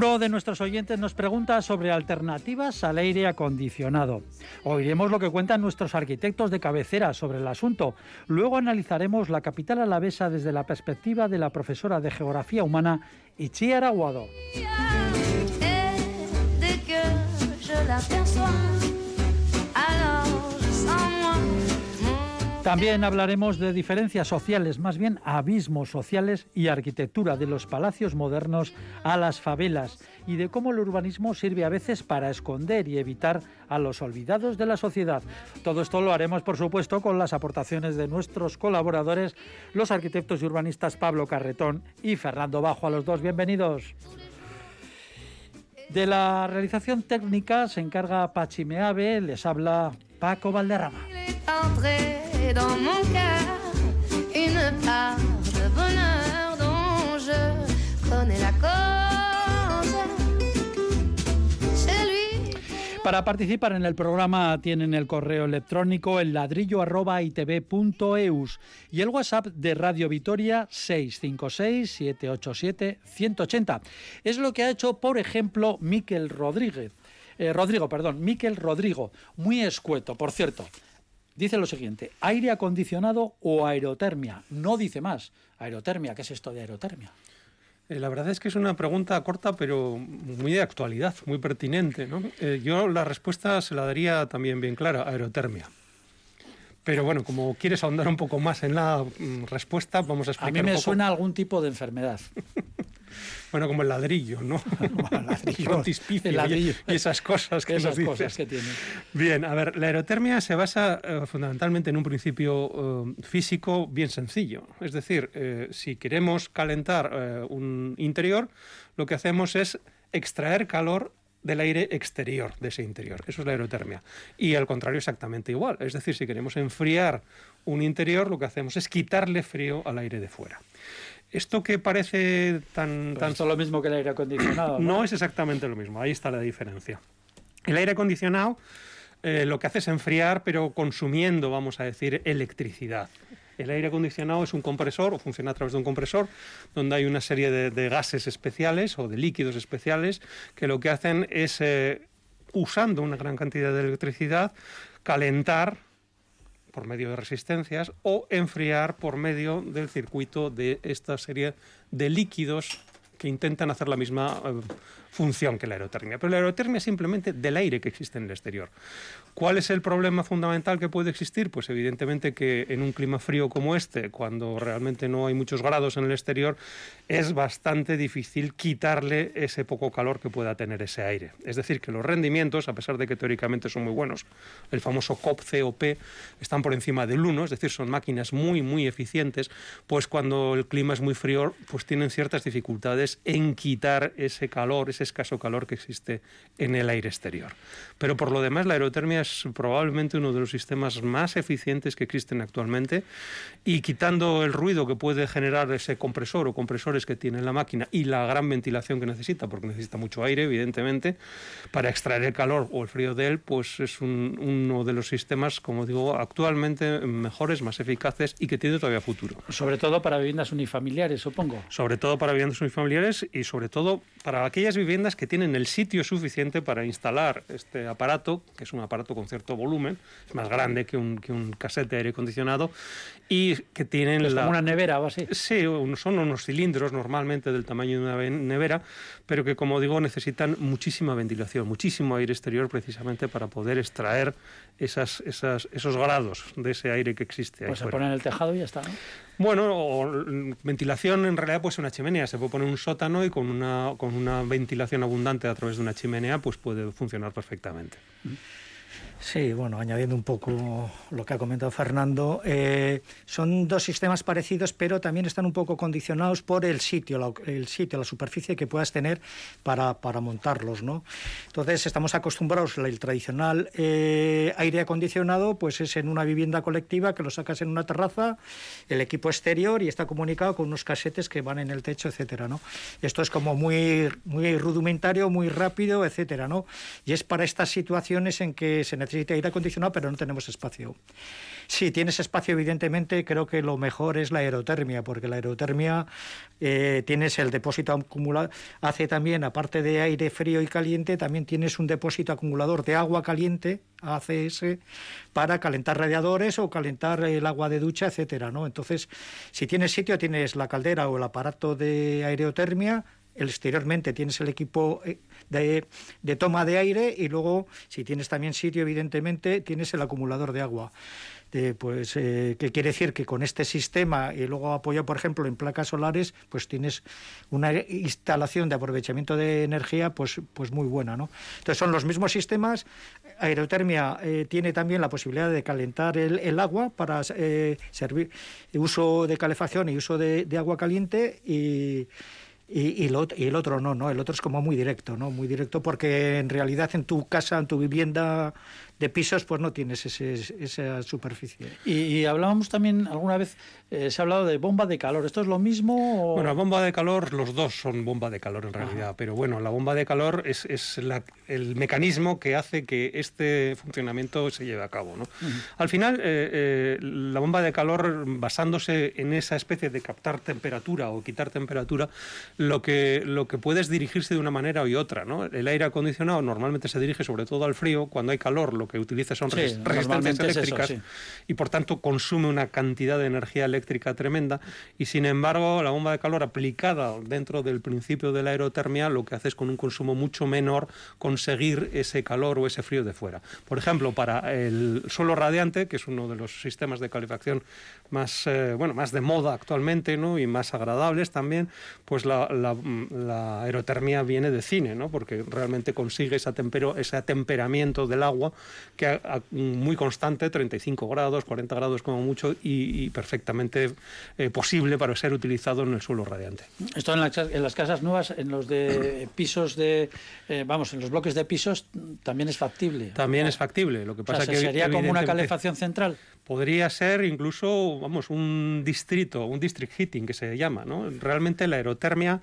Uno de nuestros oyentes nos pregunta sobre alternativas al aire acondicionado. Oiremos lo que cuentan nuestros arquitectos de cabecera sobre el asunto. Luego analizaremos la capital alavesa desde la perspectiva de la profesora de Geografía Humana Ichiar Aguado. También hablaremos de diferencias sociales, más bien abismos sociales y arquitectura de los palacios modernos a las favelas y de cómo el urbanismo sirve a veces para esconder y evitar a los olvidados de la sociedad. Todo esto lo haremos, por supuesto, con las aportaciones de nuestros colaboradores, los arquitectos y urbanistas Pablo Carretón y Fernando Bajo. A los dos, bienvenidos. De la realización técnica se encarga Pachimeave, les habla Paco Valderrama. Para participar en el programa tienen el correo electrónico itv.eus y el WhatsApp de Radio Vitoria 656-787-180. Es lo que ha hecho, por ejemplo, Miquel Rodríguez. Eh, perdón, Miquel Rodrigo, muy escueto, por cierto. Dice lo siguiente, aire acondicionado o aerotermia. No dice más. Aerotermia, ¿qué es esto de aerotermia? Eh, La verdad es que es una pregunta corta, pero muy de actualidad, muy pertinente. ¿no? Eh, yo la respuesta se la daría también bien clara, aerotermia. Pero bueno, como quieres ahondar un poco más en la mm, respuesta, vamos a A explicar mí un me poco. suena a algún tipo de enfermedad. Bueno, como el ladrillo, ¿no? El ladrillo, el ladrillo. y esas cosas que Esas nos cosas dices. que tienen. Bien, a ver, la aerotermia se basa eh, fundamentalmente en un principio eh, físico bien sencillo. Es decir, eh, si queremos calentar un interior, lo que hacemos es extraer calor del aire exterior de ese interior. Eso es la aerotermia. Y al contrario, exactamente igual. Es decir, si queremos enfriar un interior, lo que hacemos es quitarle frío al aire de fuera. Esto que parece tan, Pues tan esto es lo mismo que el aire acondicionado. no es exactamente lo mismo, ahí está la diferencia. El aire acondicionado eh, lo que hace es enfriar, pero consumiendo, vamos a decir, electricidad. El aire acondicionado es un compresor, o funciona a través de un compresor, donde hay una serie de, de gases especiales o de líquidos especiales que lo que hacen es, eh, usando una gran cantidad de electricidad, calentar por medio de resistencias o enfriar por medio del circuito de esta serie de líquidos que intentan hacer la misma eh, función que la aerotermia. Pero la aerotermia es simplemente del aire que existe en el exterior. ¿Cuál es el problema fundamental que puede existir? Pues evidentemente que en un clima frío como este, cuando realmente no hay muchos grados en el exterior, es bastante difícil quitarle ese poco calor que pueda tener ese aire. Es decir, que los rendimientos, a pesar de que teóricamente son muy buenos, el famoso COP, COP, están por encima del 1, es decir, son máquinas muy, muy eficientes, pues cuando el clima es muy frío, pues tienen ciertas dificultades en quitar ese calor, ese escaso calor que existe en el aire exterior. Pero por lo demás, la aerotermia es probablemente uno de los sistemas más eficientes que existen actualmente y quitando el ruido que puede generar ese compresor o compresores que tiene la máquina y la gran ventilación que necesita, porque necesita mucho aire, evidentemente, para extraer el calor o el frío de él, pues es un- uno de los sistemas, como digo, actualmente mejores, más eficaces y que tiene todavía futuro. Sobre todo para viviendas unifamiliares, supongo. Sobre todo para viviendas unifamiliares y sobre todo para aquellas viviendas que tienen el sitio suficiente para instalar este aparato, que es un aparato con cierto volumen, es más grande que un, que un cassette de aire acondicionado, y que tienen Es la... como una nevera o así. Sí, son unos cilindros normalmente del tamaño de una ve- nevera, pero que como digo necesitan muchísima ventilación, muchísimo aire exterior precisamente para poder extraer esas, esas, esos grados de ese aire que existe. ahí Pues se fuera. pone en el tejado y ya está. ¿no? Bueno, mm, ventilación en realidad pues una chimenea, se puede poner un sótano y con una, con una ventilación abundante a través de una chimenea pues puede funcionar perfectamente. Sí, bueno, añadiendo un poco lo que ha comentado Fernando, eh, son dos sistemas parecidos, pero también están un poco condicionados por el sitio, la, el sitio, la superficie que puedas tener para, para montarlos, ¿no? Entonces estamos acostumbrados el tradicional eh, aire acondicionado, pues es en una vivienda colectiva que lo sacas en una terraza, el equipo exterior y está comunicado con unos casetes que van en el techo, etcétera, ¿no? Esto es como muy muy rudimentario, muy rápido, etcétera, ¿no? Y es para estas situaciones en que se necesita necesita aire acondicionado, pero no tenemos espacio. Si tienes espacio, evidentemente, creo que lo mejor es la aerotermia, porque la aerotermia eh, tienes el depósito acumulado, hace también, aparte de aire frío y caliente, también tienes un depósito acumulador de agua caliente, ACS, para calentar radiadores o calentar el agua de ducha, etcétera, ¿no? Entonces, si tienes sitio, tienes la caldera o el aparato de aerotermia, exteriormente tienes el equipo eh, de, toma de aire y luego, si tienes también sitio, evidentemente, tienes el acumulador de agua. pues eh, que quiere decir que con este sistema y luego apoyado por ejemplo en placas solares pues tienes una instalación de aprovechamiento de energía pues pues muy buena no entonces son los mismos sistemas aerotermia eh, tiene también la posibilidad de calentar el, agua para servir uso de calefacción y uso de agua caliente y y, y, el otro no, ¿no? El otro es como muy directo, ¿no? Muy directo porque en realidad en tu casa, en tu vivienda de pisos, pues no tienes ese, esa superficie. Y, hablábamos también alguna vez, eh, se ha hablado de bomba de calor. ¿Esto es lo mismo? O... Bueno, bomba de calor, los dos son bomba de calor en realidad, pero bueno, la bomba de calor es, es el mecanismo que hace que este funcionamiento se lleve a cabo. ¿no? Al final, eh, eh, la bomba de calor, basándose en esa especie de captar temperatura o quitar temperatura, lo que, lo que puede es dirigirse de una manera u otra. ¿no? El aire acondicionado normalmente se dirige sobre todo al frío, cuando hay calor, lo que utiliza son resistencias eléctricas y por tanto consume una cantidad de energía eléctrica tremenda y sin embargo la bomba de calor aplicada dentro del principio de la aerotermia lo que hace es con un consumo mucho menor conseguir ese calor o ese frío de fuera. Por ejemplo, para el suelo radiante, que es uno de los sistemas de calefacción más, eh, bueno, más de moda actualmente ¿no? y más agradables también, pues la, la, aerotermia viene de cine, ¿no? porque realmente consigue esa tempero, ese atemperamiento del agua que muy constante, 35 grados, 40 grados como mucho, y, perfectamente eh, posible para ser utilizado en el suelo radiante. Esto en las, en las casas nuevas, en los de pisos de, eh, vamos, en los bloques de pisos también es factible. También es factible, lo que pasa que sería como una calefacción central. Podría ser incluso, vamos, un distrito, un district heating que se llama, ¿no? Realmente la aerotermia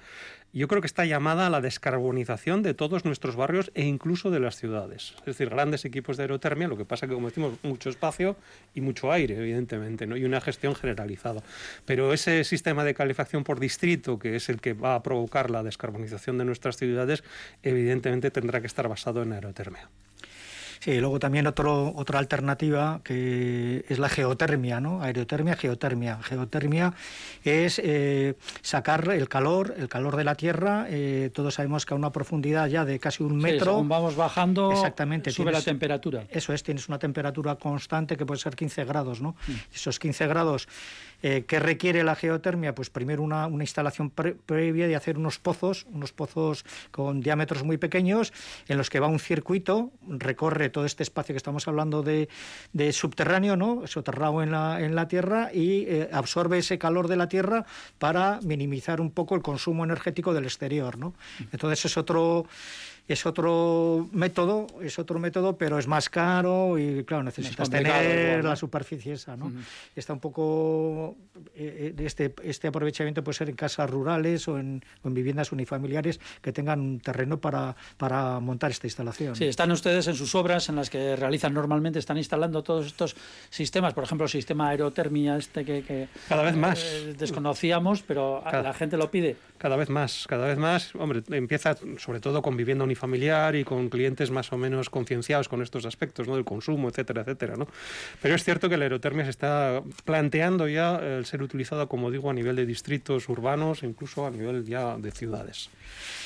yo creo que está llamada a la descarbonización de todos nuestros barrios e incluso de las ciudades. Es decir, grandes equipos de aerotermia, lo que pasa que, como decimos, mucho espacio y mucho aire, evidentemente, ¿no? y una gestión generalizada. Pero ese sistema de calefacción por distrito, que es el que va a provocar la descarbonización de nuestras ciudades, evidentemente tendrá que estar basado en aerotermia. Sí, y luego también otro, otra alternativa que es la geotermia, ¿no? Aerotermia, geotermia. Geotermia es eh, sacar el calor, el calor de la Tierra. Eh, todos sabemos que a una profundidad ya de casi un metro. Sí, vamos bajando, Exactamente, sube la temperatura. Eso es, tienes una temperatura constante que puede ser 15 grados, ¿no? Mm. Esos 15 grados eh, ¿Qué requiere la geotermia? Pues primero una, instalación previa de hacer unos pozos, unos pozos con diámetros muy pequeños, en los que va un circuito, recorre todo este espacio que estamos hablando de, subterráneo, ¿no? soterrado en la, en la tierra, y eh, absorbe ese calor de la tierra para minimizar un poco el consumo energético del exterior. ¿no? Entonces es otro es otro método, es otro método, pero es más caro y claro, necesitas tener la superficie esa, ¿no? Está un poco eh, eh, este este aprovechamiento puede ser en casas rurales o en, viviendas unifamiliares que tengan un terreno para, para montar esta instalación. Sí, están ustedes en sus obras en las que realizan normalmente, están instalando todos estos sistemas, por ejemplo, el sistema aerotermia este que, cada vez más eh, desconocíamos, pero la gente lo pide. Cada vez más, cada vez más, hombre, empieza sobre todo con vivienda unifamiliar y con clientes más o menos concienciados con estos aspectos, ¿no? Del consumo, etcétera, etcétera, ¿no? Pero es cierto que la aerotermia se está planteando ya el ser utilizada, como digo, a nivel de distritos urbanos, incluso a nivel ya de ciudades.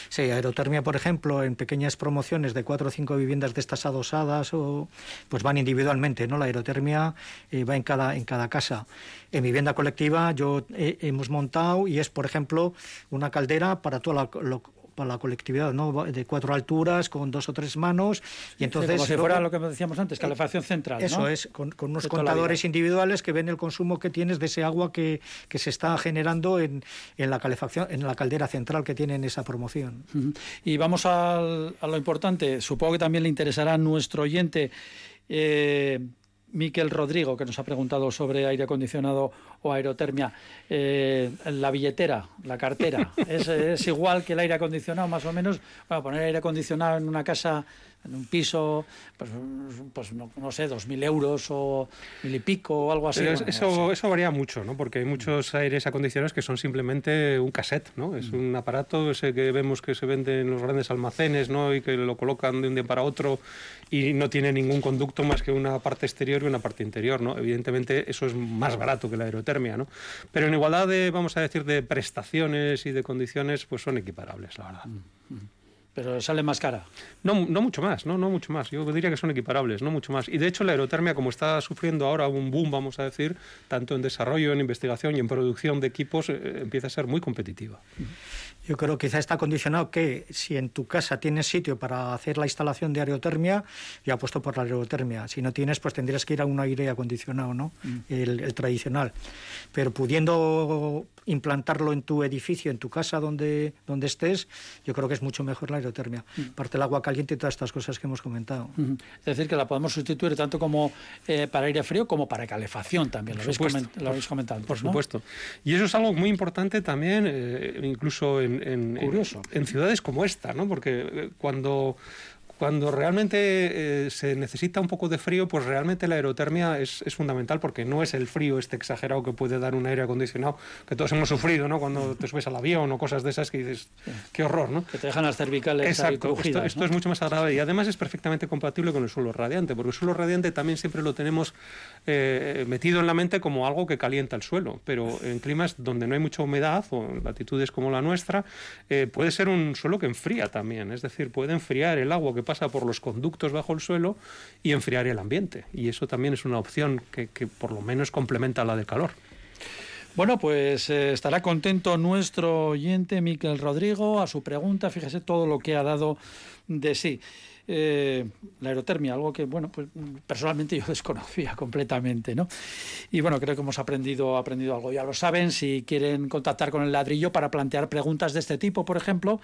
Sí, aerotermia, por ejemplo, en pequeñas promociones de cuatro o cinco viviendas de estas adosadas, o, pues van individualmente, ¿no? La aerotermia eh, va en cada, en cada casa. En vivienda colectiva yo hemos montado y es, por ejemplo, una caldera para toda la, para la colectividad, ¿no? De cuatro alturas, con dos o tres manos. Y entonces, como si fuera lo que decíamos antes, calefacción central. Eso es, con, unos contadores individuales que ven el consumo que tienes de ese agua que, que se está generando en, en, la calefacción, en la caldera central que tiene en esa promoción. Y vamos a lo importante. Supongo que también le interesará a nuestro oyente. Eh, Miquel Rodrigo, que nos ha preguntado sobre aire acondicionado o aerotermia. Eh, la billetera, la cartera, ¿es, ¿es, igual que el aire acondicionado, más o menos? Bueno, poner aire acondicionado en una casa en un piso, pues, pues no, sé, dos mil euros o mil y pico o algo así. eso, eso varía mucho, ¿no? Porque hay muchos aires acondicionados que son simplemente un cassette, ¿no? Es mm. un aparato ese que vemos que se vende en los grandes almacenes, ¿no? Y que lo colocan de un día para otro y no tiene ningún conducto más que una parte exterior y una parte interior, ¿no? Evidentemente eso es más barato que la aerotermia, ¿no? Pero en igualdad de, vamos a decir, de prestaciones y de condiciones, pues son equiparables, la verdad. Mm, mm. Pero sale más cara. No, no mucho más, no, no mucho más. Yo diría que son equiparables, no mucho más. Y de hecho la aerotermia, como está sufriendo ahora un boom, vamos a decir, tanto en desarrollo, en investigación y en producción de equipos, eh, empieza a ser muy competitiva. Yo creo que quizá está condicionado que si en tu casa tienes sitio para hacer la instalación de aerotermia, ya puesto por la aerotermia. Si no tienes, pues tendrías que ir a un aire acondicionado, ¿no? Mm. El, tradicional. Pero pudiendo implantarlo en tu edificio, en tu casa donde, donde estés, yo creo que es mucho mejor la aerotermia. Mm. Parte el agua caliente y todas estas cosas que hemos comentado. Es decir, que la podemos sustituir tanto como eh, para aire frío como para calefacción también. Lo, habéis, comentado. Por supuesto. Y eso es algo muy importante también, eh, incluso en en, en, ciudades como esta, ¿no? Porque eh, cuando cuando realmente eh, se necesita un poco de frío, pues realmente la aerotermia es, es, fundamental porque no es el frío este exagerado que puede dar un aire acondicionado, que todos hemos sufrido, ¿no? Cuando te subes al avión o cosas de esas que dices, qué horror, ¿no? Que te dejan las cervicales Exacto, esto, es mucho más agradable y además es perfectamente compatible con el suelo radiante, porque el suelo radiante también siempre lo tenemos eh, metido en la mente como algo que calienta el suelo, pero en climas donde no hay mucha humedad o en latitudes como la nuestra, eh, puede ser un suelo que enfría también, es decir, puede enfriar el agua que pasa por los conductos bajo el suelo y enfriar el ambiente. Y eso también es una opción que, por lo menos complementa la de calor. Bueno, pues eh, estará contento nuestro oyente Miquel Rodrigo a su pregunta. Fíjese todo lo que ha dado de sí. Eh, la aerotermia, algo que, bueno, pues personalmente yo desconocía completamente, ¿no? Y bueno, creo que hemos aprendido, aprendido algo. Ya lo saben, si quieren contactar con el ladrillo para plantear preguntas de este tipo, por ejemplo,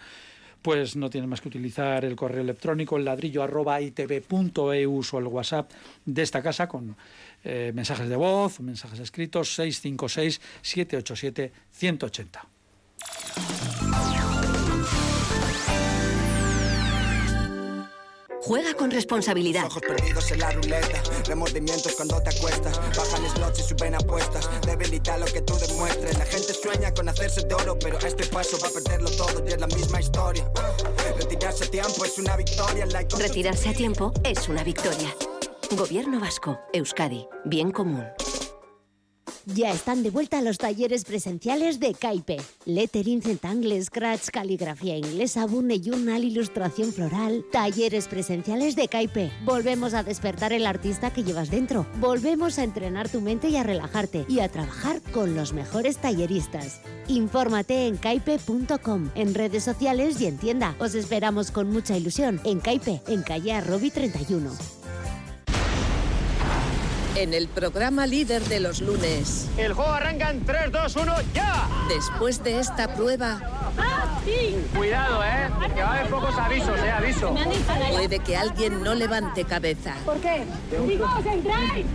pues no tienen más que utilizar el correo electrónico, el ladrillo arroba itv.eu o el WhatsApp de esta casa con eh, mensajes de voz, mensajes escritos 656 Juega con responsabilidad. Ojos perdidos en la ruleta, remordimientos cuando te acuestas. Bajan slots y suben apuestas. Debilita lo que tú demuestres. La gente sueña con hacerse de oro, pero este paso va a perderlo todo y es la misma historia. Retirarse a tiempo es una victoria. Retirarse a tiempo es una victoria. Gobierno Vasco, Euskadi, bien común. Ya están de vuelta los talleres presenciales de Caipe. Lettering, centangle, scratch, caligrafía inglesa, bune journal, ilustración floral. Talleres presenciales de Caipe. Volvemos a despertar el artista que llevas dentro. Volvemos a entrenar tu mente y a relajarte. Y a trabajar con los mejores talleristas. Infórmate en caipe.com, en redes sociales y en tienda. Os esperamos con mucha ilusión en Caipe, en calle Arrobi 31 en el programa líder de los lunes. El juego arranca en 3, 2, 1, ¡ya! Después de esta prueba... Cuidado, ¿eh? Que va a haber pocos avisos, ¿eh? Aviso. Puede que alguien no levante cabeza. ¿Por qué? ¡Chicos, entráis!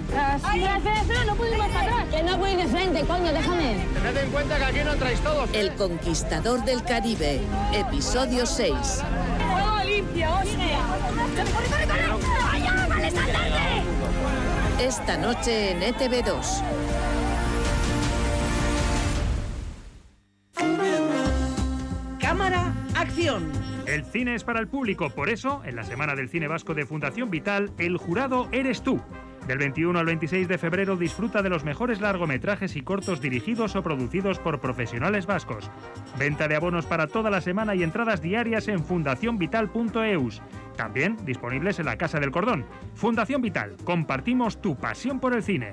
¡Ay, espera, espera! ¡No puedo ir más para atrás! Que no puedo ir de frente, coño, déjame. Tened en cuenta que aquí no entráis todos. ¿eh? El Conquistador del Caribe, episodio 6. ¡Juego limpio, hostia! ¡Corre, corre, corre! ¡Vaya, vale, tarde! Esta noche en ETV2. Cámara, acción. El cine es para el público, por eso, en la Semana del Cine Vasco de Fundación Vital, el jurado eres tú. Del 21 al 26 de febrero disfruta de los mejores largometrajes y cortos dirigidos o producidos por profesionales vascos. Venta de abonos para toda la semana y entradas diarias en fundacionvital.eus. También disponibles en la Casa del Cordón. Fundación Vital, compartimos tu pasión por el cine.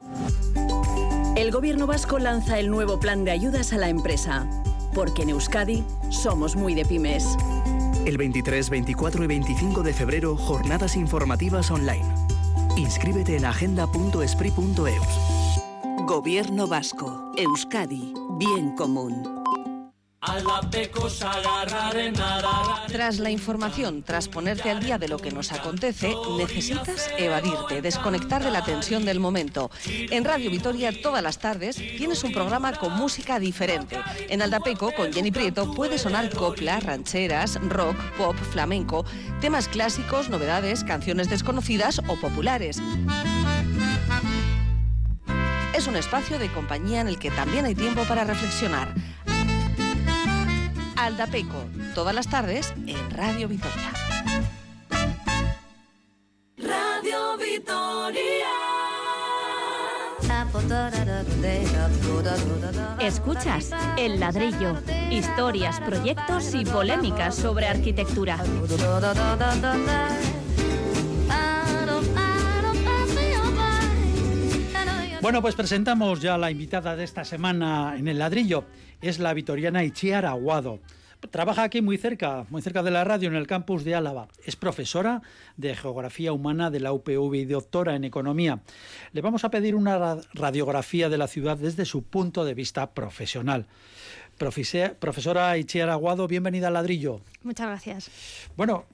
El gobierno vasco lanza el nuevo plan de ayudas a la empresa, porque en Euskadi somos muy de pymes. El 23, 24 y 25 de febrero, jornadas informativas online. Inscríbete en agenda.espri.eus. Gobierno vasco, Euskadi, bien común. Tras la información, tras ponerte al día de lo que nos acontece, necesitas evadirte, desconectar de la tensión del momento. En Radio Vitoria todas las tardes tienes un programa con música diferente. En Aldapeco, con Jenny Prieto, puede sonar copla, rancheras, rock, pop, flamenco, temas clásicos, novedades, canciones desconocidas o populares. Es un espacio de compañía en el que también hay tiempo para reflexionar. Aldapeco, todas las tardes en Radio Vitoria. Radio Vitoria. Escuchas El Ladrillo, historias, proyectos y polémicas sobre arquitectura. Bueno, pues presentamos ya la invitada de esta semana en el ladrillo. Es la vitoriana Ichiar Aguado. Trabaja aquí muy cerca, muy cerca de la radio, en el campus de Álava. Es profesora de Geografía Humana de la UPV y doctora en Economía. Le vamos a pedir una radiografía de la ciudad desde su punto de vista profesional. Profesora Ichiar Aguado, bienvenida al ladrillo. Muchas gracias. Bueno,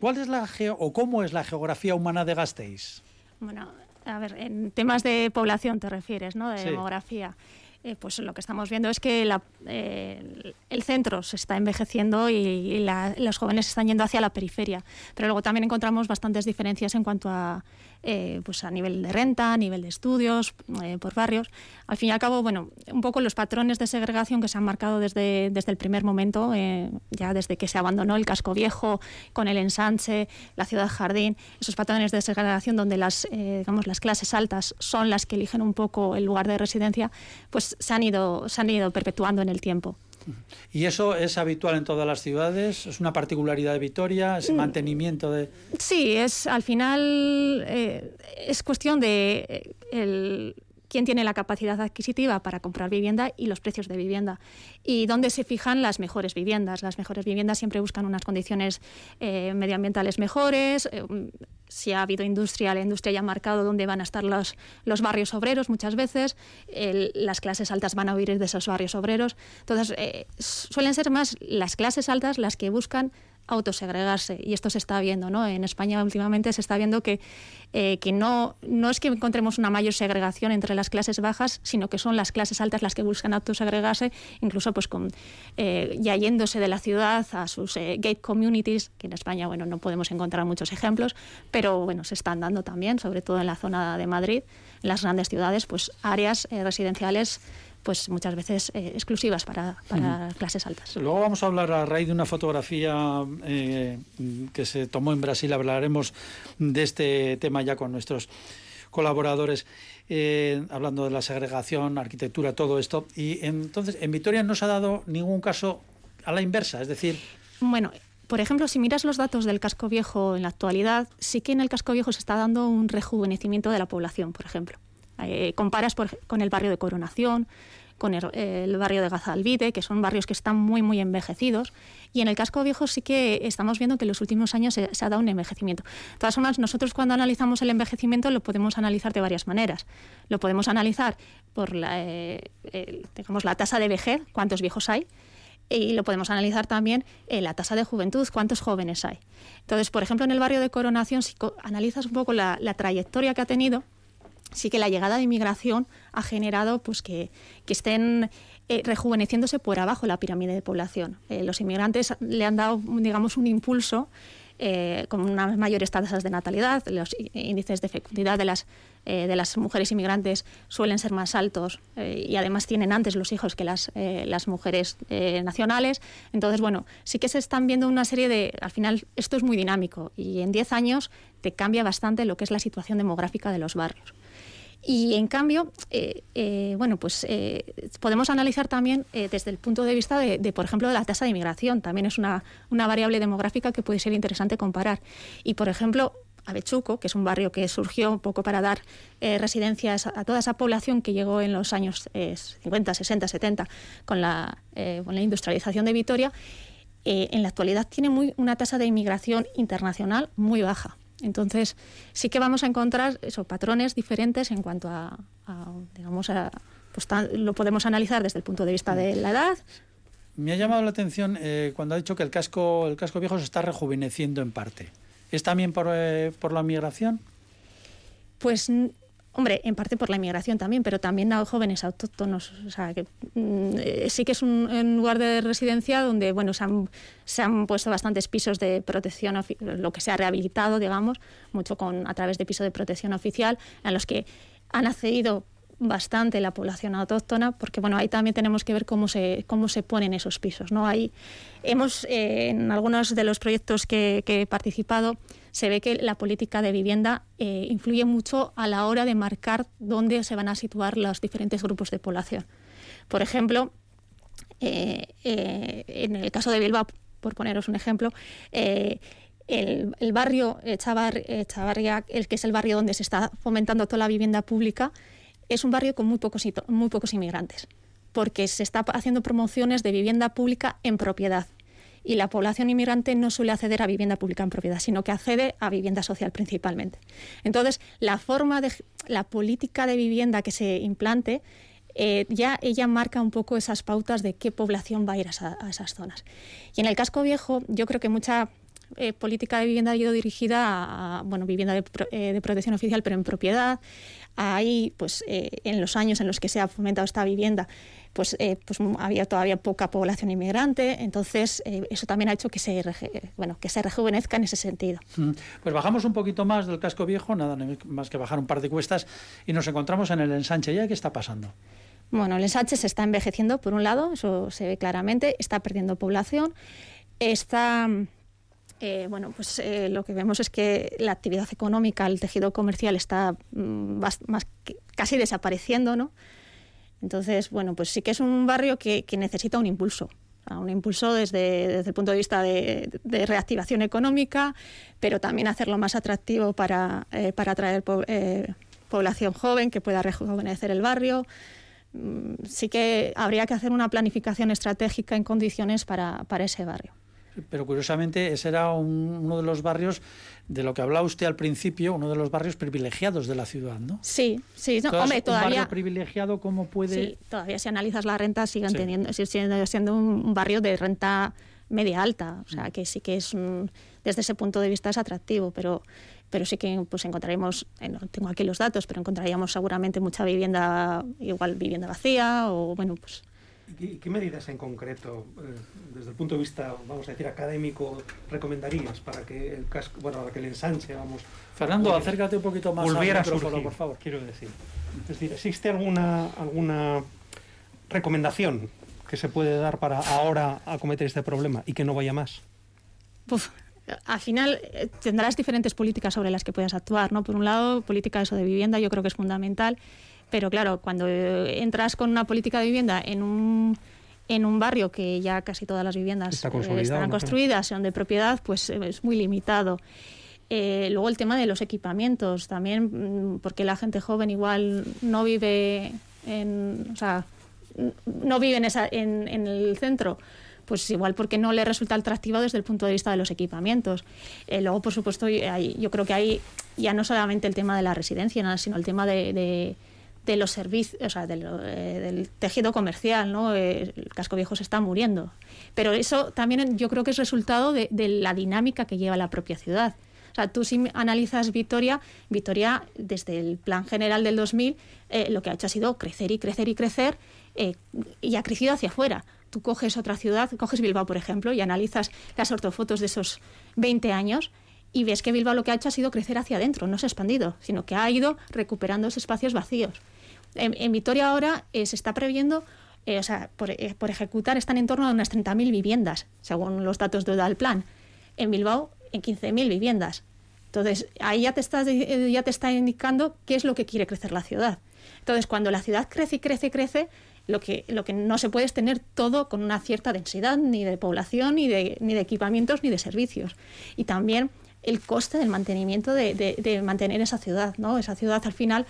¿cuál es la o cómo es la geografía humana de Gasteiz? Bueno, a ver, en temas de población te refieres, ¿no? De demografía. Eh, pues lo que estamos viendo es que eh, el centro se está envejeciendo y, los jóvenes están yendo hacia la periferia. Pero luego también encontramos bastantes diferencias en cuanto a, eh, pues a nivel de renta, a nivel de estudios, por barrios. Al fin y al cabo, bueno, un poco los patrones de segregación que se han marcado desde, desde el primer momento, ya desde que se abandonó el casco viejo con el ensanche, la ciudad jardín, esos patrones de segregación donde las, digamos, las clases altas son las que eligen un poco el lugar de residencia, pues se han ido, se han ido perpetuando en el tiempo. ¿Y eso es habitual en todas las ciudades? ¿Es una particularidad de Vitoria? ¿Es mm. mantenimiento de...? Sí, es al final eh, es cuestión de eh, el, quién tiene la capacidad adquisitiva para comprar vivienda y los precios de vivienda. Y dónde se fijan las mejores viviendas. Las mejores viviendas siempre buscan unas condiciones eh, medioambientales mejores. Eh, si ha habido industria, la industria ya ha marcado dónde van a estar los, los barrios obreros muchas veces. las clases altas van a huir de esos barrios obreros. Entonces, eh, suelen ser más las clases altas las que buscan autosegregarse. Y esto se está viendo, ¿no? En España últimamente se está viendo que, eh, que no, no es que encontremos una mayor segregación entre las clases bajas, sino que son las clases altas las que buscan autosegregarse, incluso pues con, eh, ya yéndose de la ciudad a sus eh, gate communities, que en España, bueno, no podemos encontrar muchos ejemplos, pero bueno, se están dando también, sobre todo en la zona de Madrid, en las grandes ciudades, pues áreas residenciales pues muchas veces eh, exclusivas para, clases altas. Luego vamos a hablar a raíz de una fotografía eh, que se tomó en Brasil, hablaremos de este tema ya con nuestros colaboradores, eh, hablando de la segregación, arquitectura, todo esto. Y entonces, en Vitoria no se ha dado ningún caso a la inversa, es decir... Bueno, por ejemplo, si miras los datos del casco viejo en la actualidad, sí que en el casco viejo se está dando un rejuvenecimiento de la población, por ejemplo. Eh, comparas con el barrio de Coronación, con el, barrio de Gazalvide, que son barrios que están muy, muy envejecidos. Y en el casco viejo sí que estamos viendo que en los últimos años se, ha dado un envejecimiento. De todas formas, nosotros cuando analizamos el envejecimiento lo podemos analizar de varias maneras. Lo podemos analizar por la, eh, digamos, la tasa de vejez, cuántos viejos hay, y lo podemos analizar también en la tasa de juventud, cuántos jóvenes hay. Entonces, por ejemplo, en el barrio de Coronación, si analizas un poco la, la trayectoria que ha tenido, sí que la llegada de inmigración ha generado pues, que, estén eh, rejuveneciéndose por abajo la pirámide de población. Eh, los inmigrantes le han dado, digamos, un impulso eh, con unas mayores tasas de natalidad, los índices de fecundidad de las, de las mujeres inmigrantes suelen ser más altos y además tienen antes los hijos que las, las mujeres nacionales. Entonces, bueno, sí que se están viendo una serie de, al final esto es muy dinámico y en 10 años te cambia bastante lo que es la situación demográfica de los barrios. Y en cambio, eh, eh, bueno, pues eh, podemos analizar también desde el punto de vista de, por ejemplo, de la tasa de inmigración. También es una, una, variable demográfica que puede ser interesante comparar. Y, por ejemplo, Avechuco, que es un barrio que surgió un poco para dar residencias a, toda esa población que llegó en los años 50, 60, 70 con la, con la industrialización de Vitoria, en la actualidad tiene muy, una tasa de inmigración internacional muy baja. Entonces, sí que vamos a encontrar esos patrones diferentes en cuanto a, digamos, a, pues lo podemos analizar desde el punto de vista de la edad. Me ha llamado la atención eh, cuando ha dicho que el casco, el casco viejo se está rejuveneciendo en parte. ¿Es también por, eh, por la migración? Pues Hombre, en parte por la inmigración también, pero también a jóvenes autóctonos. O sea, que mm, eh, sí que es un, lugar de residencia donde, bueno, se han, puesto bastantes pisos de protección, lo que se ha rehabilitado, digamos, mucho con a través de pisos de protección oficial, en los que han accedido bastante la población autóctona, porque bueno, ahí también tenemos que ver cómo se, cómo se ponen esos pisos. ¿no? Ahí hemos, eh, en algunos de los proyectos que, que, he participado, se ve que la política de vivienda eh, influye mucho a la hora de marcar dónde se van a situar los diferentes grupos de población. Por ejemplo, eh, en el caso de Bilbao, por poneros un ejemplo, el, el, barrio Chavarria, el que es el barrio donde se está fomentando toda la vivienda pública, es un barrio con muy pocos, muy pocos inmigrantes, porque se está haciendo promociones de vivienda pública en propiedad. Y la población inmigrante no suele acceder a vivienda pública en propiedad, sino que accede a vivienda social principalmente. Entonces, la forma de la política de vivienda que se implante eh, ya ella marca un poco esas pautas de qué población va a ir a, esas zonas. Y en el casco viejo, yo creo que mucha eh, política de vivienda ha ido dirigida a, bueno, vivienda de, eh, de, protección oficial, pero en propiedad, ahí, pues eh, en los años en los que se ha fomentado esta vivienda, pues, eh, pues había todavía poca población inmigrante, entonces eh, eso también ha hecho que se, bueno, que se rejuvenezca en ese sentido. Mm, pues bajamos un poquito más del casco viejo, nada más que bajar un par de cuestas, y nos encontramos en el ensanche. ¿Ya qué está pasando? Bueno, el ensanche se está envejeciendo, por un lado, eso se ve claramente, está perdiendo población, está eh, bueno, pues eh, lo que vemos es que la actividad económica, el tejido comercial está mm, más, casi desapareciendo, ¿no? Entonces, bueno, pues sí que es un barrio que, necesita un impulso, un impulso desde, el punto de vista de, reactivación económica, pero también hacerlo más atractivo para, eh, para atraer población joven que pueda rejuvenecer el barrio. Mm, sí que habría que hacer una planificación estratégica en condiciones para ese barrio pero curiosamente ese era uno de los barrios de lo que hablaba usted al principio, uno de los barrios privilegiados de la ciudad, ¿no? Sí, sí, no, hombre, todavía... Un barrio privilegiado, ¿cómo puede...? Sí, todavía si analizas la renta siguen teniendo, siendo, siendo un barrio de renta media alta, o sea, mm. que sí que es, desde ese punto de vista es atractivo, pero pero sí que pues encontraremos, eh, no tengo aquí los datos, pero encontraríamos seguramente mucha vivienda, igual vivienda vacía o bueno, pues ¿Y qué medidas en concreto, eh, desde el punto de vista, vamos a decir, académico, recomendarías para que el casco, bueno, para que el ensanche, vamos... Fernando, acércate un poquito más volviera al micrófono, por favor. Quiero decir. Es decir, ¿existe alguna, alguna recomendación que se puede dar para ahora acometer este problema y que no vaya más? al final eh, tendrás diferentes políticas sobre las que puedas actuar, ¿no? Por un lado, política eso de vivienda, yo creo que es fundamental pero claro, cuando entras con una política de vivienda en un, en un barrio que ya casi todas las viviendas eh, están construidas, son de propiedad, pues eh, es muy limitado. Eh, luego el tema de los equipamientos también, mm, porque la gente joven igual no vive en, o sea, no vive en, esa, en, en el centro pues igual porque no le resulta atractivo desde el punto de vista de los equipamientos. luego, por supuesto, yo creo que hay ya no solamente el tema de la residencia, sino el tema de, de los servicios, o sea, eh, del tejido comercial, ¿no? Eh, el casco viejo se está muriendo. Pero eso también yo creo que es resultado de, la dinámica que lleva la propia ciudad. O sea, tú si analizas Vitoria, Vitoria desde el plan general del 2000 eh, lo que ha hecho ha sido crecer y crecer y crecer y ha crecido hacia afuera. tú coges otra ciudad, coges Bilbao, por ejemplo, y analizas las ortofotos de esos 20 años y ves que Bilbao lo que ha hecho ha sido crecer hacia adentro, no se ha expandido, sino que ha ido recuperando esos espacios vacíos. En, Vitoria ahora eh, se está previendo, eh, o sea, por, eh, por, ejecutar están en torno a unas 30.000 viviendas, según los datos de del plan. En Bilbao, en 15.000 viviendas. Entonces, ahí ya te, estás, ya te está indicando qué es lo que quiere crecer la ciudad. Entonces, cuando la ciudad crece y crece y crece, lo que, lo que no se puede es tener todo con una cierta densidad, ni de población, ni de, ni de equipamientos, ni de servicios. Y también el coste del mantenimiento de, de, mantener esa ciudad, ¿no? Esa ciudad al final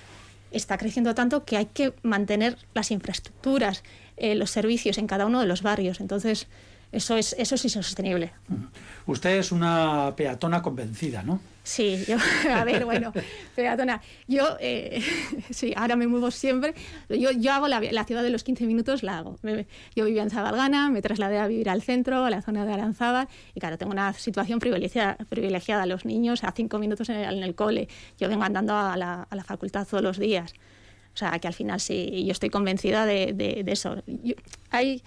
está creciendo tanto que hay que mantener las infraestructuras, eh, los servicios en cada uno de los barrios. Entonces, eso es, eso es insostenible. Usted es una peatona convencida, ¿no? Sí, yo, a ver, bueno, peatona. Yo, eh, sí, ahora me muevo siempre. Yo, yo hago la, la, ciudad de los 15 minutos, la hago. yo vivía en Zabalgana, me trasladé a vivir al centro, a la zona de Aranzábal, y claro, tengo una situación privilegiada. privilegiada los niños a cinco minutos en el, cole. Yo vengo andando a la, a la, facultad todos los días. O sea, que al final sí, yo estoy convencida de, de, de eso. hay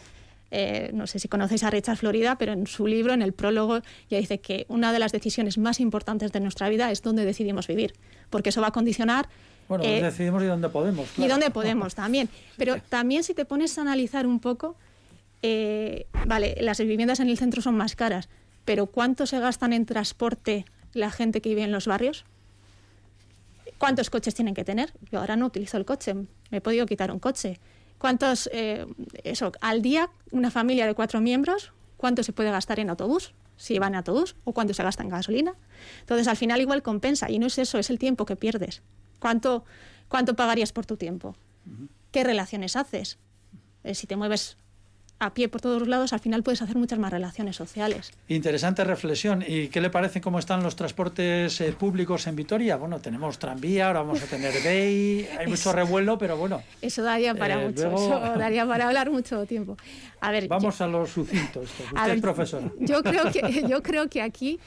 eh, no sé si conocéis a Richard Florida, pero en su libro, en el prólogo, ya dice que una de las decisiones más importantes de nuestra vida es dónde decidimos vivir, porque eso va a condicionar bueno, eh, decidimos y dónde podemos. Y dónde podemos también. Pero también si te pones a analizar un poco, eh, vale, las viviendas en el centro son más caras, pero ¿cuánto se gastan en transporte la gente que vive en los barrios? ¿Cuántos coches tienen que tener? Yo ahora no utilizo el coche, me he podido quitar un coche. ¿Cuántos, eh, eso, al día, una familia de cuatro miembros, cuánto se puede gastar en autobús? si van en autobús o cuánto se gasta en gasolina. Entonces, al final igual compensa y no es eso, es el tiempo que pierdes. ¿Cuánto, cuánto pagarías por tu tiempo? ¿Qué relaciones haces? Eh, si te mueves a pie por todos los lados, al final puedes hacer muchas más relaciones sociales. Interesante reflexión. ¿Y qué le parece cómo están los transportes eh, públicos en Vitoria? Bueno, tenemos tranvía, ahora vamos a tener BEI, hay mucho revuelo, pero bueno. Eso daría para eh, mucho, eso daría para hablar mucho tiempo. A ver, vamos a los sucintos. Usted es profesor. Yo creo, que, yo creo que aquí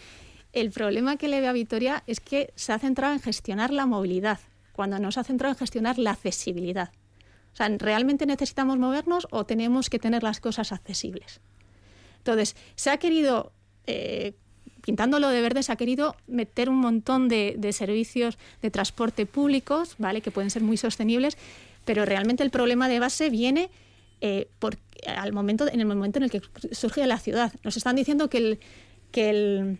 el problema que le ve a Vitoria es que se ha centrado en gestionar la movilidad, cuando no se ha centrado en gestionar la accesibilidad. O sea, ¿realmente necesitamos movernos o tenemos que tener las cosas accesibles? Entonces, se ha querido, eh, pintándolo de verde, se ha querido meter un montón de, servicios de transporte públicos, ¿vale? Que pueden ser muy sostenibles, pero realmente el problema de base viene eh, al momento, en el momento en el que surge la ciudad. Nos están diciendo que, que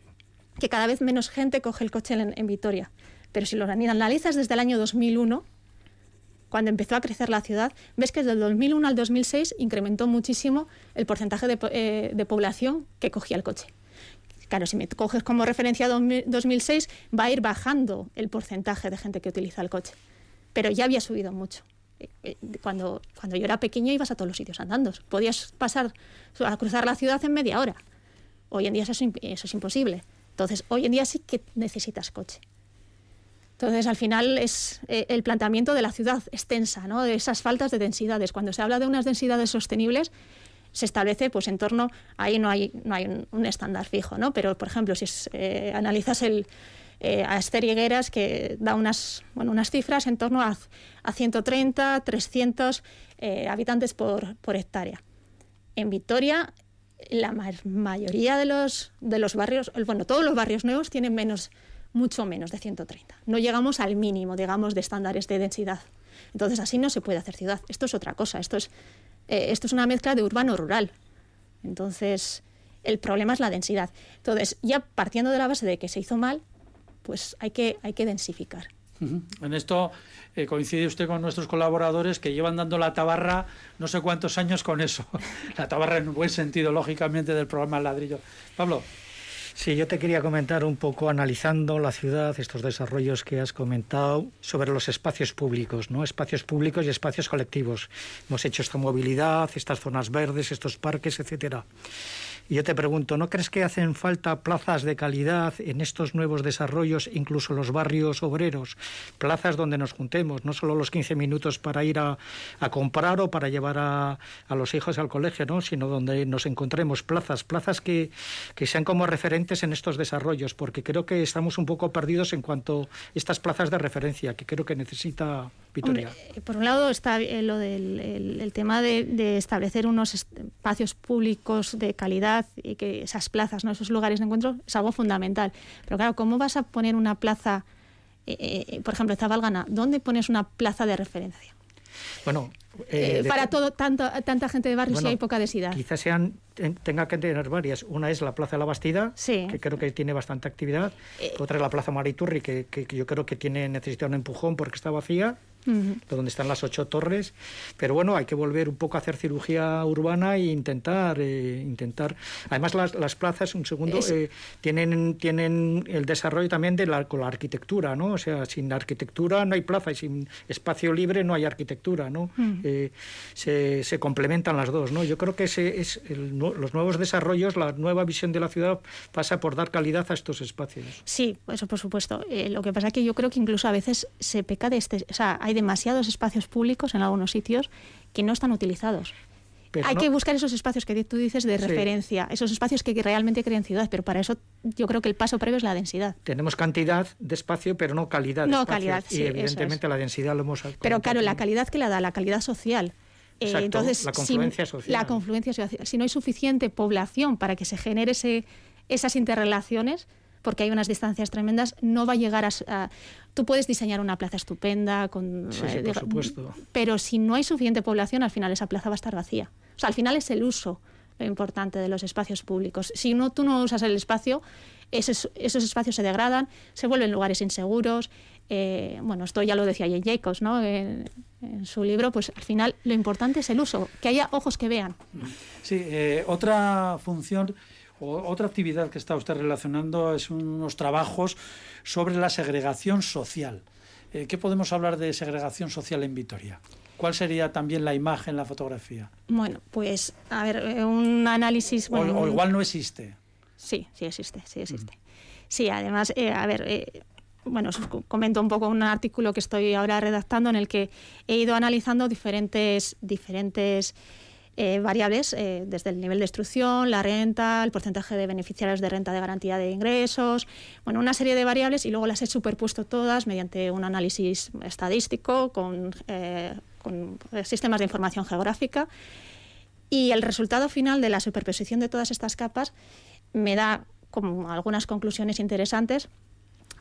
cada vez menos gente coge el coche en, en Vitoria. Pero si lo analizas desde el año 2001, cuando empezó a crecer la ciudad, ves que desde el 2001 al 2006 incrementó muchísimo el porcentaje eh, de, población que cogía el coche. Claro, si me coges como referencia 2006, va a ir bajando el porcentaje de gente que utiliza el coche. Pero ya había subido mucho. Eh, eh, cuando, cuando yo era pequeña ibas a todos los sitios andando. Podías pasar a cruzar la ciudad en media hora. Hoy en día eso es imposible. Entonces, hoy en día sí que necesitas coche. Entonces, al final es eh, el planteamiento de la ciudad extensa, ¿no? de esas faltas de densidades. Cuando se habla de unas densidades sostenibles, se establece pues en torno, ahí no hay, no hay un, estándar fijo, ¿no? pero por ejemplo, si eh, analizas el, eh, a Esther Higueras, que da unas, bueno, unas cifras en torno a, a 130, 300 habitantes por, hectárea. En Vitoria, la mayoría de los, de los barrios, bueno, todos los barrios nuevos tienen menos mucho menos de 130. No llegamos al mínimo, digamos, de estándares de densidad. Entonces, así no se puede hacer ciudad. Esto es otra cosa. Esto es, eh, esto es una mezcla de urbano-rural. Entonces, el problema es la densidad. Entonces, ya partiendo de la base de que se hizo mal, pues hay que, hay que densificar. En esto eh, coincide usted con nuestros colaboradores que llevan dando la tabarra no sé cuántos años con eso. la tabarra en buen sentido, lógicamente, del programa Ladrillo. Pablo. Sí, yo te quería comentar un poco, analizando la ciudad, estos desarrollos que has comentado sobre los espacios públicos, ¿no? Espacios públicos y espacios colectivos. Hemos hecho esta movilidad, estas zonas verdes, estos parques, etcétera. Yo te pregunto, ¿no crees que hacen falta plazas de calidad en estos nuevos desarrollos, incluso los barrios obreros? Plazas donde nos juntemos, no solo los 15 minutos para ir a, comprar o para llevar a, los hijos al colegio, ¿no? sino donde nos encontremos plazas, plazas que, que sean como referentes en estos desarrollos, porque creo que estamos un poco perdidos en cuanto a estas plazas de referencia, que creo que necesita. Hombre, por un lado está eh, lo del el, el tema de, de, establecer unos espacios públicos de calidad y que esas plazas, ¿no? esos lugares de encuentro, es algo fundamental. Pero claro, ¿cómo vas a poner una plaza, eh, eh, por ejemplo, Zabalgana, ¿dónde pones una plaza de referencia? Bueno, eh, de- para todo, tanto, tanta gente de barrio Bueno, si hay poca densidad. Quizás sean, ten- tenga que tener varias. Una es la Plaza de la Bastida, que creo que tiene bastante actividad. Otra es la Plaza Mariturri, que, que- que yo creo que tiene necesita un empujón porque está vacía. Ujú. donde están las ocho torres. Pero bueno, hay que volver un poco a hacer cirugía urbana e intentar, eh, intentar. Además, las, las plazas, un segundo, Es- eh, tienen, tienen el desarrollo también de la, con la arquitectura, ¿no? O sea, sin arquitectura no hay plaza y sin espacio libre no hay arquitectura, ¿no? Mm. Eh, se, se complementan las dos, ¿no? Yo creo que ese es el los nuevos desarrollos, la nueva visión de la ciudad pasa por dar calidad a estos espacios. Sí, eso por supuesto. Eh, lo que pasa es que yo creo que incluso a veces se peca de este, o sea, hay demasiados espacios públicos en algunos sitios que no están utilizados. Pero hay no- que buscar esos espacios que tú dices de Sí. referencia, esos espacios que realmente creen ciudad, pero para eso yo creo que el paso previo es la densidad. Tenemos cantidad de espacio, pero no calidad. de No, calidad, Y sí, evidentemente es. la densidad lo hemos Pero claro, la calidad que la da, la calidad social. Eh, Exacto, entonces, la si- confluencia social. La confluencia social. Si no hay suficiente población para que se genere ese, esas interrelaciones, porque hay unas distancias tremendas, no va a llegar a... a- tú puedes diseñar una plaza estupenda, con, Sí, sí, eh, por diga- supuesto. pero si no hay suficiente población, al final esa plaza va a estar vacía. O sea, al final es el uso lo importante de los espacios públicos. Si no, tú no usas el espacio, esos, esos espacios se degradan, se vuelven lugares inseguros. eh, bueno, esto ya lo decía Jane Jacobs ¿no? en, en su libro, pues al final lo importante es el uso, que haya ojos que vean. Sí, eh, otra función otra actividad que está usted relacionando es unos trabajos sobre la segregación social. Eh, ¿Qué podemos hablar de segregación social en Vitoria? ¿Cuál sería también la imagen, la fotografía? Bueno, pues a ver, eh, un análisis... O- Bueno, o, un- igual no existe. Sí, sí existe, sí existe. Sí, además, eh, a ver, eh, bueno, os co- comento un poco un artículo que estoy ahora redactando en el que he ido analizando diferentes, diferentes eh, variables, eh, desde el nivel de instrucción, la renta, el porcentaje de beneficiarios de renta de garantía de ingresos, bueno, una serie de variables y luego las he superpuesto todas mediante un análisis estadístico con, eh, sistemas de información geográfica. Y el resultado final de la superposición de todas estas capas me da como algunas conclusiones interesantes.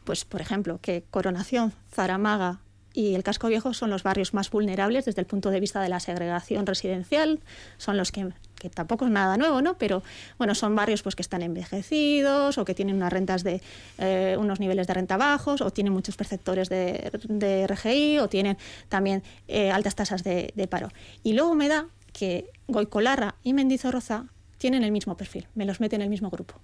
Pues, por ejemplo, que Coronación, Zaramaga y el Casco Viejo son los barrios más vulnerables desde el punto de vista de la segregación residencial. Son los que, que tampoco es nada nuevo, ¿no? Pero, bueno, son barrios pues, que están envejecidos o que tienen unas rentas de eh, unos niveles de renta bajos o tienen muchos perceptores de, de RGI o tienen también eh, altas tasas de, de paro. Y luego me da que Goicolarra y Mendizorroza tienen el mismo perfil, me los mete en el mismo grupo.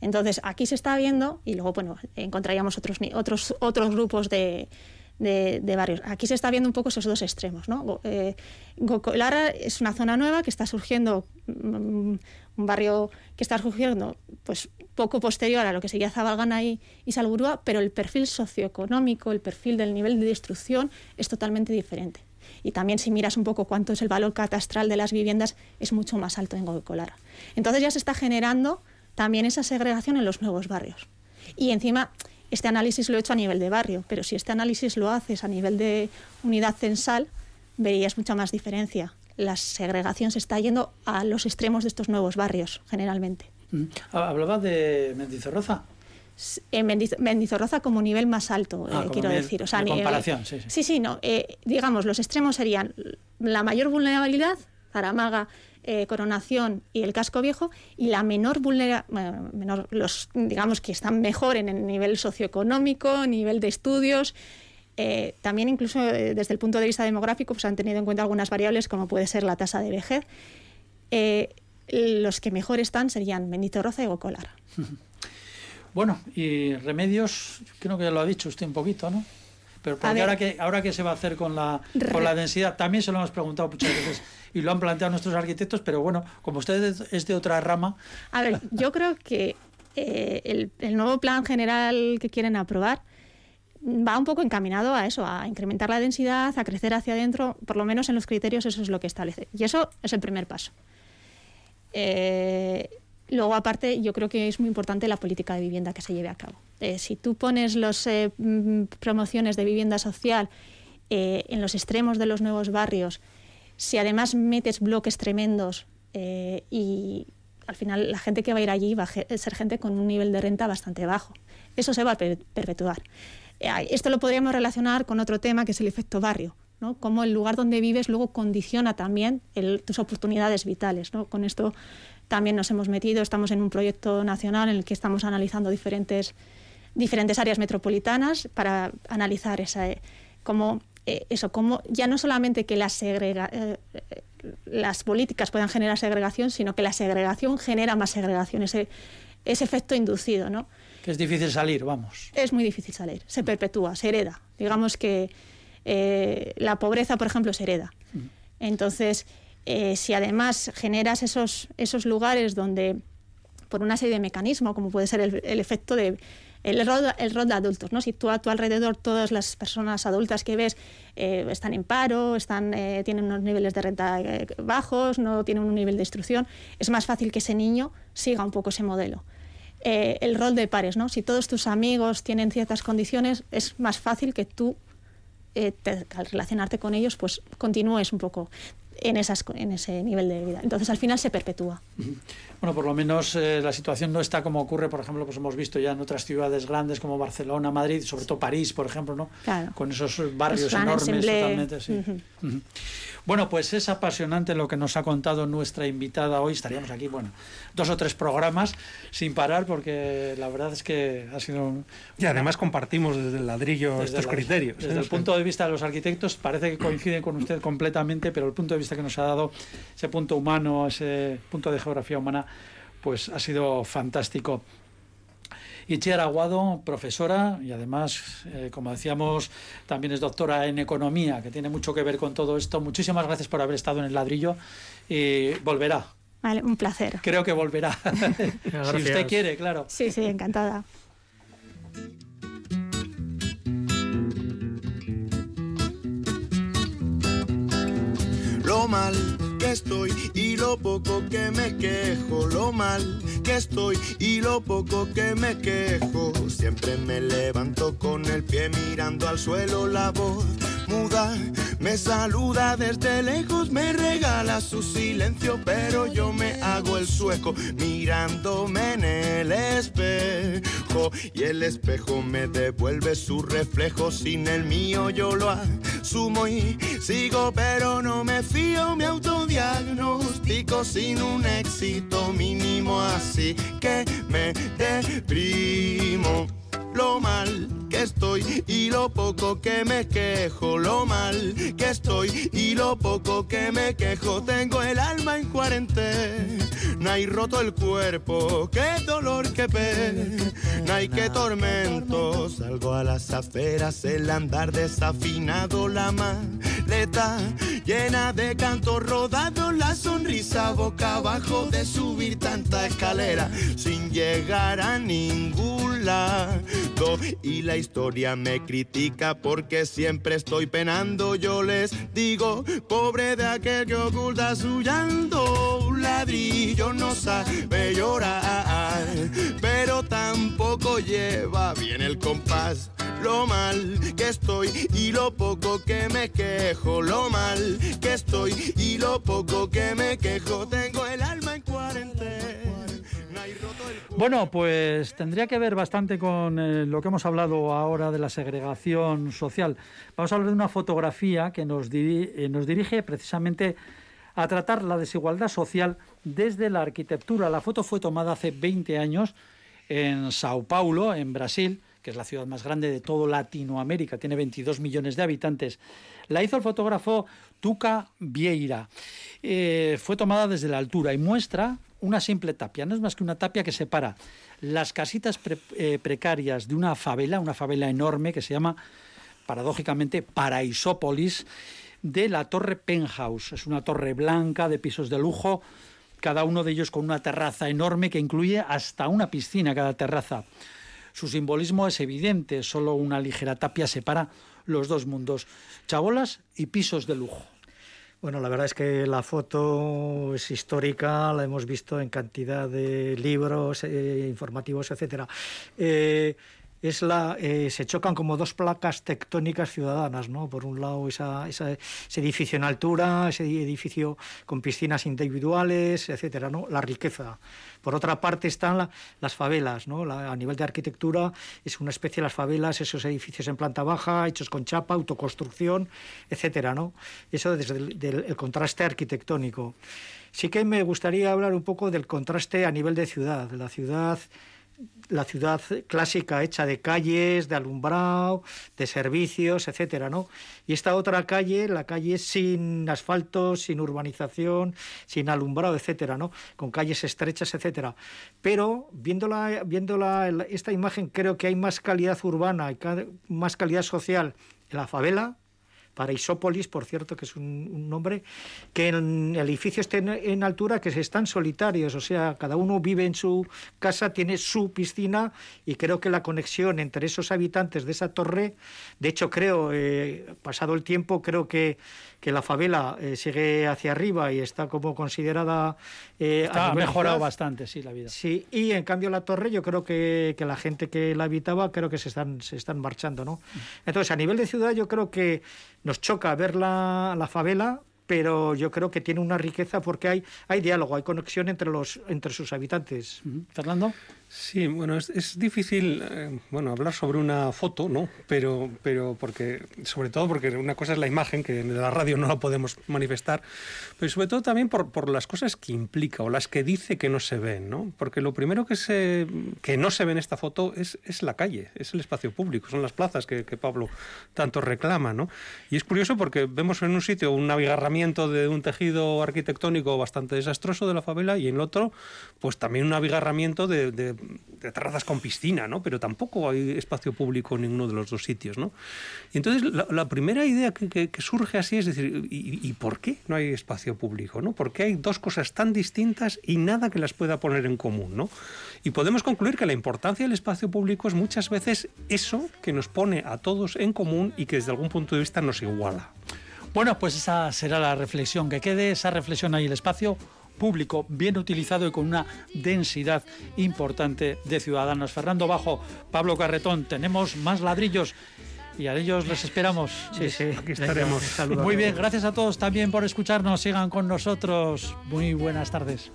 Entonces, aquí se está viendo, y luego, bueno, encontraríamos otros, otros, otros grupos de, de- de barrios. Aquí se está viendo un poco esos dos extremos. ¿no? Eh, Gocolara es una zona nueva que está surgiendo, mm, un barrio que está surgiendo pues, poco posterior a lo que sería Zabalgana y, y Salburúa, pero el perfil socioeconómico, el perfil del nivel de destrucción es totalmente diferente. Y también si miras un poco cuánto es el valor catastral de las viviendas, es mucho más alto en Goicolara. Entonces ya se está generando también esa segregación en los nuevos barrios. Y encima, este análisis lo he hecho a nivel de barrio, pero si este análisis lo haces a nivel de unidad censal, verías mucha más diferencia. La segregación se está yendo a los extremos de estos nuevos barrios, generalmente. Mm. Hablaba de Mendizorroza. En Mendiz- Mendizorroza como nivel más alto, Ah, eh, quiero nivel decir. O sea, de eh, comparación, sí, sí. Sí, sí, no. eh, digamos, los extremos serían la mayor vulnerabilidad, Zaramaga, eh, Coronación y el Casco Viejo, y la menor vulnerabilidad, menor, los, digamos, que están mejor en el nivel socioeconómico, nivel de estudios. eh, también incluso eh, desde el punto de vista demográfico pues han tenido en cuenta algunas variables como puede ser la tasa de vejez. Eh, los que mejor están serían Mendizorroza y Gocolara. Bueno, y remedios, creo que ya lo ha dicho usted un poquito, ¿no? Pero porque ahora que ahora qué se va a hacer con la con la densidad, también se lo hemos preguntado muchas veces y lo han planteado nuestros arquitectos, pero bueno, como usted es- de otra rama, A ver, yo creo que eh, el, nuevo plan general que quieren aprobar va un poco encaminado a eso, a incrementar la densidad, a crecer hacia adentro, por lo menos en los criterios eso es lo que establece. Y eso es el primer paso. Eh, luego, aparte, yo creo que es muy importante la política de vivienda que se lleve a cabo. Eh, si tú pones las promociones de vivienda social en los extremos de los nuevos barrios, si además metes bloques tremendos eh, y al final la gente que va a ir allí va a ser gente con un nivel de renta bastante bajo. Eso se va a perpetuar. Esto lo podríamos relacionar con otro tema que es el efecto barrio. ¿no? Cómo el lugar donde vives luego condiciona también tus oportunidades vitales. ¿no? Con esto también nos hemos metido, estamos en un proyecto nacional en el que estamos analizando diferentes, diferentes áreas metropolitanas para analizar esa, eh, cómo, eh, eso, cómo ya no solamente que las, eh, las políticas puedan generar segregación, sino que la segregación genera más segregación, ese, ese efecto inducido. ¿no? Que es difícil salir, vamos. Es muy difícil salir, se perpetúa, se hereda. Digamos que la pobreza, por ejemplo, se hereda. Mm. Entonces, eh, si además generas esos, esos lugares donde, por una serie de mecanismos, como puede ser el, efecto de el rol, el rol, de adultos, ¿no? Si tú a tu alrededor todas las personas adultas que ves eh, están en paro, están, eh, tienen unos niveles de renta bajos, no tienen un nivel de instrucción, es más fácil que ese niño siga un poco ese modelo. el rol de pares, ¿no? Si todos tus amigos tienen ciertas condiciones, es más fácil que tú, al relacionarte con ellos, pues continúes un poco en, esas, en ese nivel de vida. Entonces, al final se perpetúa. Bueno, por lo menos eh, la situación no está como ocurre, por ejemplo, pues hemos visto ya en otras ciudades grandes como Barcelona, Madrid, sobre todo París, por ejemplo, ¿no? Con esos barrios enormes, totalmente, sí. Bueno, pues es apasionante lo que nos ha contado nuestra invitada hoy. Estaríamos aquí, bueno, dos o tres programas sin parar porque la verdad es que ha sido... Y además compartimos desde el ladrillo estos criterios. Desde el punto de vista de los arquitectos parece que coinciden con usted completamente, pero el punto de vista que nos ha dado, ese punto humano, ese punto de geografía humana, pues ha sido fantástico. Itziar Aguado, profesora y además, eh, como decíamos, también es doctora en economía, que tiene mucho que ver con todo esto. Muchísimas gracias por haber estado en el ladrillo y volverá. Vale, un placer. Creo que volverá. si usted quiere, claro. Sí, sí, encantada. Lo mal que estoy y lo poco que me quejo, lo mal que estoy y lo poco que me quejo. Siempre me levanto con el pie mirando al suelo la voz muda. Me saluda desde lejos, me regala su silencio, pero yo me hago el sueco mirándome en el espejo. Y el espejo me devuelve su reflejo, sin el mío yo lo asumo y sigo, pero no me fío, mi autodiagnóstico sin un éxito mínimo, así que me deprimo. Lo mal que estoy y lo poco que me quejo, lo mal que estoy y lo poco que me quejo, tengo el alma en cuarentena y roto el cuerpo, qué dolor, qué pena y qué tormento, salgo a las aferas, el andar desafinado, la maleta llena de canto rodado, la sonrisa boca abajo de subir tanta escalera sin llegar a ningún lado y la historia me critica porque siempre estoy penando. Yo les digo, pobre de aquel que oculta su llanto. Un ladrillo no sabe llorar, pero tampoco lleva bien el compás. Lo mal que estoy y lo poco que me quejo. Lo mal que estoy y lo poco que me quejo. Tengo el alma en cuarentena. Bueno, pues tendría que ver bastante con eh, lo que hemos hablado ahora de la segregación social. Vamos a hablar de una fotografía que nos, eh, nos dirige precisamente a tratar la desigualdad social desde la arquitectura. La foto fue tomada hace 20 años en Sao Paulo, en Brasil, que es la ciudad más grande de todo Latinoamérica, tiene 22 millones de habitantes. La hizo el fotógrafo Tuca Vieira. Eh, fue tomada desde la altura y muestra una simple tapia, no es más que una tapia que separa las casitas eh, precarias de una favela, una favela enorme que se llama, paradójicamente, Paraisópolis, de la torre Penthouse. Es una torre blanca de pisos de lujo, cada uno de ellos con una terraza enorme que incluye hasta una piscina cada terraza. Su simbolismo es evidente, solo una ligera tapia separa los dos mundos, chabolas y pisos de lujo. Bueno, la verdad es que la foto es histórica, la hemos visto en cantidad de libros eh, informativos, etcétera. Eh, es la eh, se chocan como dos placas tectónicas ciudadanas, ¿no? Por un lado ese edificio en altura, ese edificio con piscinas individuales, etcétera, ¿no? La riqueza. Por otra parte están las favelas, ¿no? a nivel de arquitectura es una especie de las favelas, esos edificios en planta baja, hechos con chapa, autoconstrucción, etcétera, ¿no? Eso desde el contraste arquitectónico. Sí que me gustaría hablar un poco del contraste a nivel de ciudad. La ciudad la ciudad clásica hecha de calles, de alumbrado, de servicios, etcétera, ¿no? Y esta otra calle, la calle sin asfalto, sin urbanización, sin alumbrado, etcétera, ¿no? Con calles estrechas, etcétera. Pero viéndola, viéndola esta imagen creo que hay más calidad urbana y más calidad social en la favela Paraisópolis, por cierto, que es un, nombre, que en el edificio esté en, altura, que están solitarios, o sea, cada uno vive en su casa, tiene su piscina y creo que la conexión entre esos habitantes de esa torre, de hecho creo, eh, pasado el tiempo, creo que que la favela eh, sigue hacia arriba y está como considerada... Eh, ha mejorado bastante, sí, la vida. Sí, y en cambio la torre yo creo que, que, la gente que la habitaba creo que se están, se están marchando, ¿no? Entonces, a nivel de ciudad yo creo que nos choca ver la, la favela pero yo creo que tiene una riqueza porque hay, hay diálogo, hay conexión entre, los, entre sus habitantes. Fernando. Sí, bueno, es, difícil eh, bueno, hablar sobre una foto, ¿no? Pero, pero porque, sobre todo porque una cosa es la imagen, que en la radio no la podemos manifestar, pero sobre todo también por, por las cosas que implica o las que dice que no se ven, ¿no? Porque lo primero que, se, que no se ve en esta foto es, es la calle, es el espacio público, son las plazas que, que Pablo tanto reclama, ¿no? Y es curioso porque vemos en un sitio un abigarramiento de un tejido arquitectónico bastante desastroso de la favela y en el otro, pues también un abigarramiento de de terrazas con piscina, ¿no? Pero tampoco hay espacio público en ninguno de los dos sitios, ¿no? Y entonces la, primera idea que, surge así es decir, ¿y, por qué no hay espacio público, ¿no? Porque hay dos cosas tan distintas y nada que las pueda poner en común, ¿no? Y podemos concluir que la importancia del espacio público es muchas veces eso que nos pone a todos en común y que desde algún punto de vista nos iguala. Bueno, pues esa será la reflexión, que quede esa reflexión ahí, el espacio público bien utilizado y con una densidad importante de ciudadanos. Fernando Bajo, Pablo Carretón, tenemos más ladrillos y a ellos les esperamos. Sí, sí, aquí estaremos. Saludos. Muy bien, gracias a todos también por escucharnos. Sigan con nosotros. Muy buenas tardes.